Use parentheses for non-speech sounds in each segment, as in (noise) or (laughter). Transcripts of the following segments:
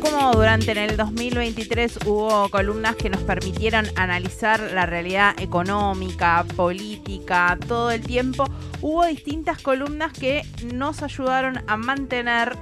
como durante el 2023 hubo columnas que nos permitieron analizar la realidad económica, política, todo el tiempo, hubo distintas columnas que nos ayudaron a mantener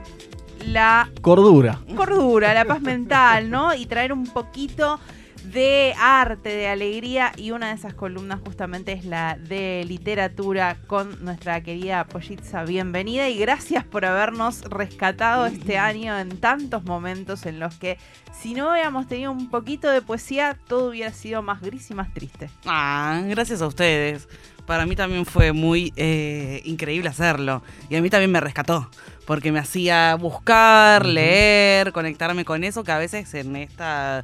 la Cordura. cordura, la paz mental, ¿no? Y traer un poquito de arte, de alegría y una de esas columnas justamente es la de literatura con nuestra querida Pollitza. Bienvenida y gracias por habernos rescatado este (laughs) año en tantos momentos en los que si no hubiéramos tenido un poquito de poesía todo hubiera sido más gris y más triste. Ah, gracias a ustedes. Para mí también fue muy eh, increíble hacerlo. Y a mí también me rescató. Porque me hacía buscar, leer, conectarme con eso, que a veces en esta.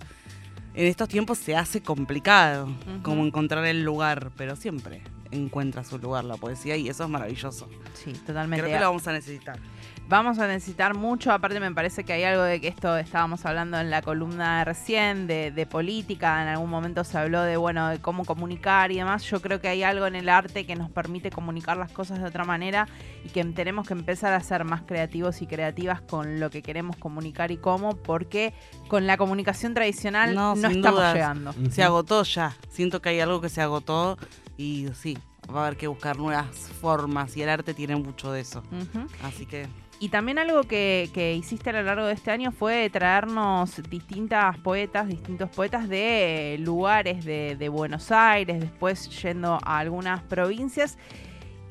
En estos tiempos se hace complicado, como encontrar el lugar, pero siempre encuentra su lugar la poesía y eso es maravilloso. Sí, totalmente. Creo que lo vamos a necesitar. Vamos a necesitar mucho, aparte me parece que hay algo de que esto estábamos hablando en la columna de recién, de, de política, en algún momento se habló de, bueno, de cómo comunicar y demás. Yo creo que hay algo en el arte que nos permite comunicar las cosas de otra manera y que tenemos que empezar a ser más creativos y creativas con lo que queremos comunicar y cómo, porque con la comunicación tradicional no, No, estamos dudas. llegando. Se agotó ya. Siento que hay algo que se agotó y sí, va a haber que buscar nuevas formas y el arte tiene mucho de eso. Así que Y también algo que, que hiciste a lo largo de este año fue traernos distintas poetas, distintos poetas de lugares de, de Buenos Aires, después yendo a algunas provincias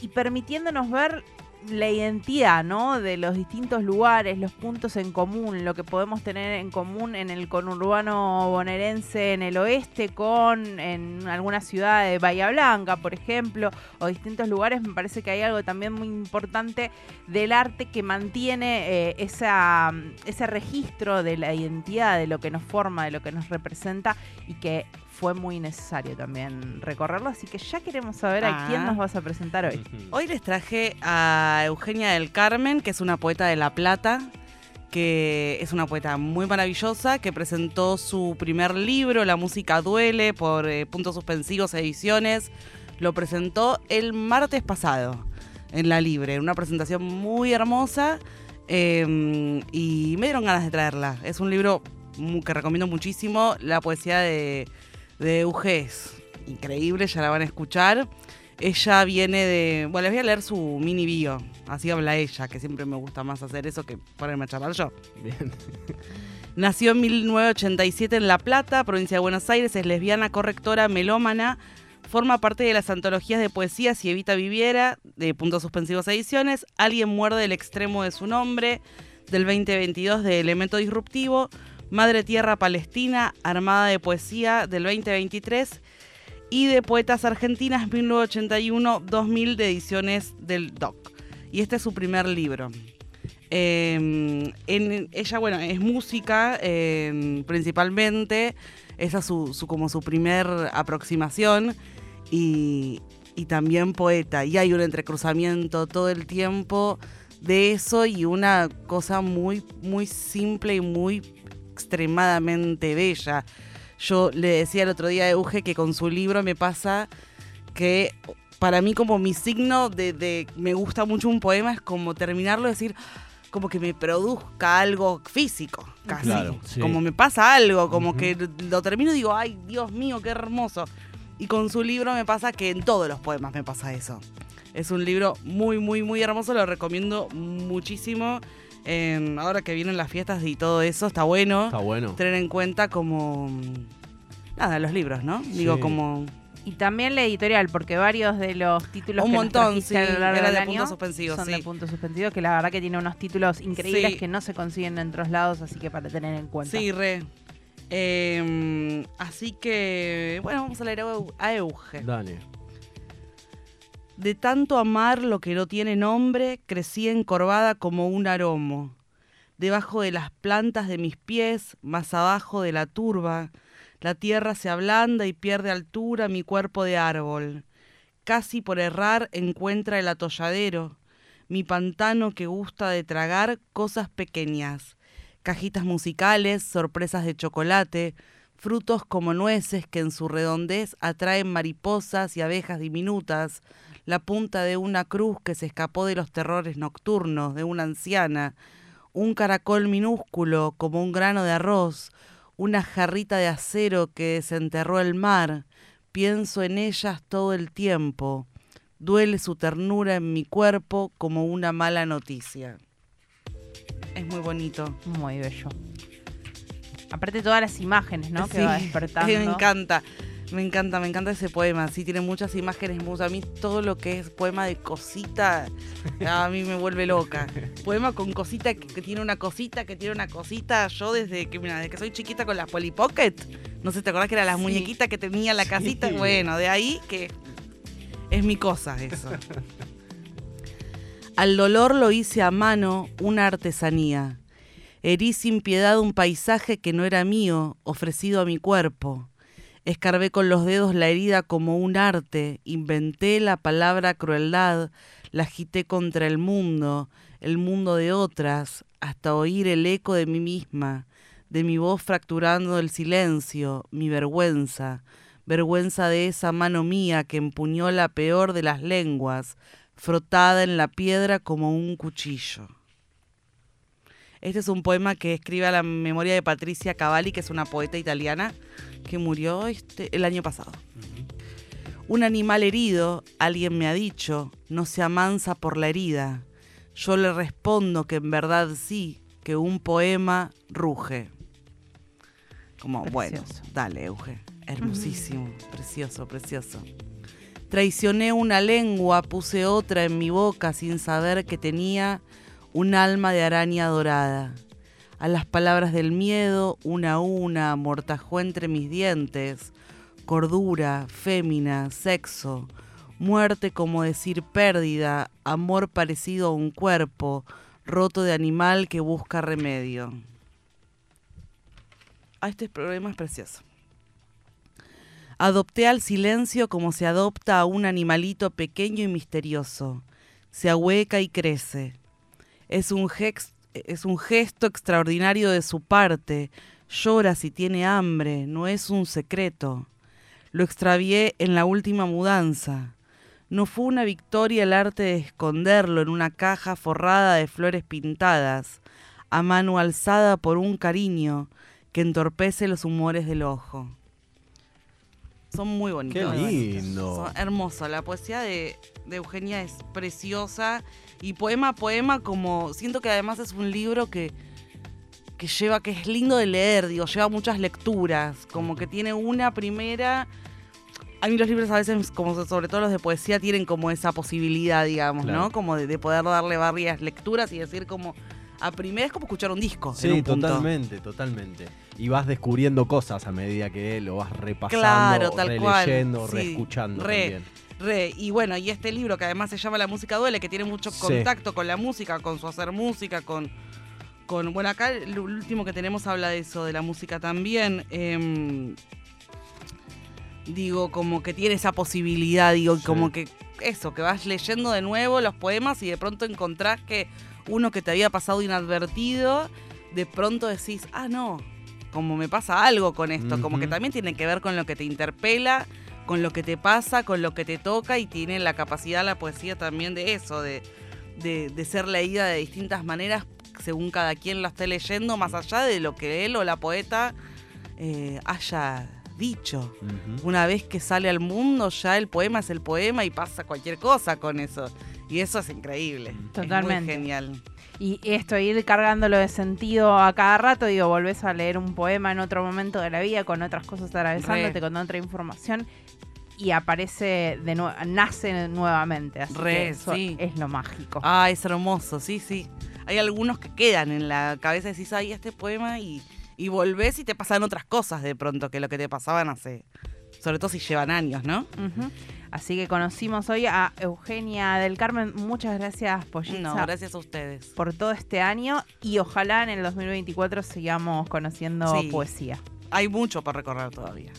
y permitiéndonos ver la identidad, ¿no? De los distintos lugares, los puntos en común, lo que podemos tener en común en el conurbano bonaerense en el oeste con en alguna ciudad de Bahía Blanca, por ejemplo, o distintos lugares. Me parece que hay algo también muy importante del arte que mantiene eh, esa, ese registro de la identidad, de lo que nos forma, de lo que nos representa y que fue muy necesario también recorrerlo. Así que ya queremos saber a Ah. quién nos vas a presentar hoy. Hoy les traje a Eugenia del Carmen, que es una poeta de La Plata, que es una poeta muy maravillosa, que presentó su primer libro, La música duele, por eh, Puntos Suspensivos Ediciones. Lo presentó el martes pasado en La Libre, una presentación muy hermosa eh, y me dieron ganas de traerla. Es un libro que recomiendo muchísimo. La poesía de, de Euge es increíble, ya la van a escuchar. Ella viene de. Bueno, les voy a leer su mini bio. Así habla ella, que siempre me gusta más hacer eso que ponerme a charlar yo. Bien. Nació en 1987 en La Plata, provincia de Buenos Aires, es lesbiana, correctora, melómana. Forma parte de las antologías de poesía Si Evita Viviera, de Puntos Suspensivos Ediciones. Alguien muerde el extremo de su nombre, del 2022 de Elemento Disruptivo. Madre Tierra Palestina, Armada de Poesía, del 2023 y de Poetas Argentinas 1981-2000 de ediciones del DOC. Y este es su primer libro. Eh, en, ella, bueno, es música eh, principalmente. Esa es su, su- como su primer aproximación. Y, y también poeta. Y hay un entrecruzamiento todo el tiempo de eso y una cosa muy, muy simple y muy extremadamente bella. Yo le decía el otro día a Euge que con su libro me pasa que para mí como mi signo de, de me gusta mucho un poema es como terminarlo y decir como que me produzca algo físico, casi. Claro, sí. Como me pasa algo, como que lo termino y digo, ay, Dios mío, qué hermoso. Y con su libro me pasa que en todos los poemas me pasa eso. Es un libro muy, muy, muy hermoso, lo recomiendo muchísimo. Eh, ahora que vienen las fiestas y todo eso, está bueno Está bueno. tener en cuenta como... Nada, los libros, ¿no? Digo, Sí. como... Y también la editorial, porque varios de los títulos Un que montón, sí, a lo largo era del de año puntos suspensivos, son sí. de puntos suspensivos, que la verdad que tiene unos títulos increíbles Sí. que no se consiguen en otros lados, así que para tener en cuenta. Sí, re. Eh, así que, bueno, vamos a leer a Euge. Dale. De tanto amar lo que no tiene nombre, crecí encorvada como un aromo. Debajo de las plantas de mis pies, más abajo de la turba, la tierra se ablanda y pierde altura mi cuerpo de árbol. Casi por errar encuentra el atolladero, mi pantano que gusta de tragar cosas pequeñas, cajitas musicales, sorpresas de chocolate, frutos como nueces que en su redondez atraen mariposas y abejas diminutas, la punta de una cruz que se escapó de los terrores nocturnos de una anciana, un caracol minúsculo como un grano de arroz, una jarrita de acero que desenterró el mar, pienso en ellas todo el tiempo, duele su ternura en mi cuerpo como una mala noticia. Es muy bonito. Muy bello. Aparte todas las imágenes, ¿no? Que va (laughs) despertando. Me encanta. Me encanta, me encanta ese poema. Sí, tiene muchas imágenes. A mí todo lo que es poema de cosita, a mí me vuelve loca. Poema con cosita que, tiene una cosita, que tiene una cosita. Yo desde que, mira, desde que soy chiquita con las Polly Pocket, no sé, ¿te acordás que eran las muñequitas que tenía la casita? Bueno, de ahí que es mi cosa eso. (laughs) Al dolor lo hice a mano una artesanía. Herí sin piedad un paisaje que no era mío, ofrecido a mi cuerpo. Escarbé con los dedos la herida como un arte, inventé la palabra crueldad, la agité contra el mundo, el mundo de otras, hasta oír el eco de mí misma, de mi voz fracturando el silencio, mi vergüenza, vergüenza de esa mano mía que empuñó la peor de las lenguas, frotada en la piedra como un cuchillo. Este es un poema que escribe a la memoria de Patricia Cavalli, que es una poeta italiana que murió este, el año pasado. Un animal herido, alguien me ha dicho, no se amansa por la herida. Yo le respondo que en verdad sí, que un poema ruge. Como, bueno, dale, Euge. Hermosísimo, precioso, precioso. Traicioné una lengua, puse otra en mi boca sin saber que tenía un alma de araña dorada. A las palabras del miedo, una a una, amortajó entre mis dientes, cordura, fémina, sexo, muerte como decir pérdida, amor parecido a un cuerpo, roto de animal que busca remedio. Ah, este problema es precioso. Adopté al silencio como se adopta a un animalito pequeño y misterioso. Se ahueca y crece es un, es un gesto extraordinario de su parte. Llora si tiene hambre, no es un secreto. Lo extravié en la última mudanza. No fue una victoria el arte de esconderlo en una caja forrada de flores pintadas, a mano alzada por un cariño que entorpece los humores del ojo. Son muy bonitos. Qué lindo. Son hermosos. La poesía de, de Eugenia es preciosa y poema a poema como siento que además es un libro que, que lleva, que es lindo de leer, digo, lleva muchas lecturas, como que tiene una primera... A mí los libros a veces, como sobre todo los de poesía, tienen como esa posibilidad, digamos, ¿no? Como de, poder darle varias lecturas y decir como, a primera es como escuchar un disco. Sí, totalmente, totalmente. Y vas descubriendo cosas a medida que lo vas repasando, claro, tal releyendo, reescuchando también y bueno, y este libro que además se llama La música duele, que tiene mucho contacto con la música, con su hacer música, con, con. Bueno, acá el último que tenemos habla de eso, de la música también. Em, digo, como que tiene esa posibilidad, digo, como que eso, que vas leyendo de nuevo los poemas y de pronto encontrás que uno que te había pasado inadvertido, de pronto decís, ah, no, como me pasa algo con esto, como que también tiene que ver con lo que te interpela con lo que te pasa, con lo que te toca y tiene la capacidad la poesía también de eso, de, de, ser leída de distintas maneras según cada quien la esté leyendo, más allá de lo que él o la poeta eh, haya dicho. Una vez que sale al mundo, ya el poema es el poema y pasa cualquier cosa con eso. Y eso es increíble. Totalmente. Es genial. Y esto, ir cargándolo de sentido a cada rato, digo, volvés a leer un poema en otro momento de la vida, con otras cosas atravesándote, con otra información, y aparece de nuevo, nace nuevamente. Así que eso es lo mágico. Ah, es hermoso, sí, sí. Hay algunos que quedan en la cabeza decís, ay, este poema, y, y volvés y te pasan otras cosas de pronto que lo que te pasaban hace. Sobre todo si llevan años, ¿no? Así que conocimos hoy a Eugenia del Carmen. Muchas gracias, Pollita. No, gracias a ustedes. Por todo este año y ojalá en el 2024 sigamos conociendo poesía. Hay mucho para recorrer todavía.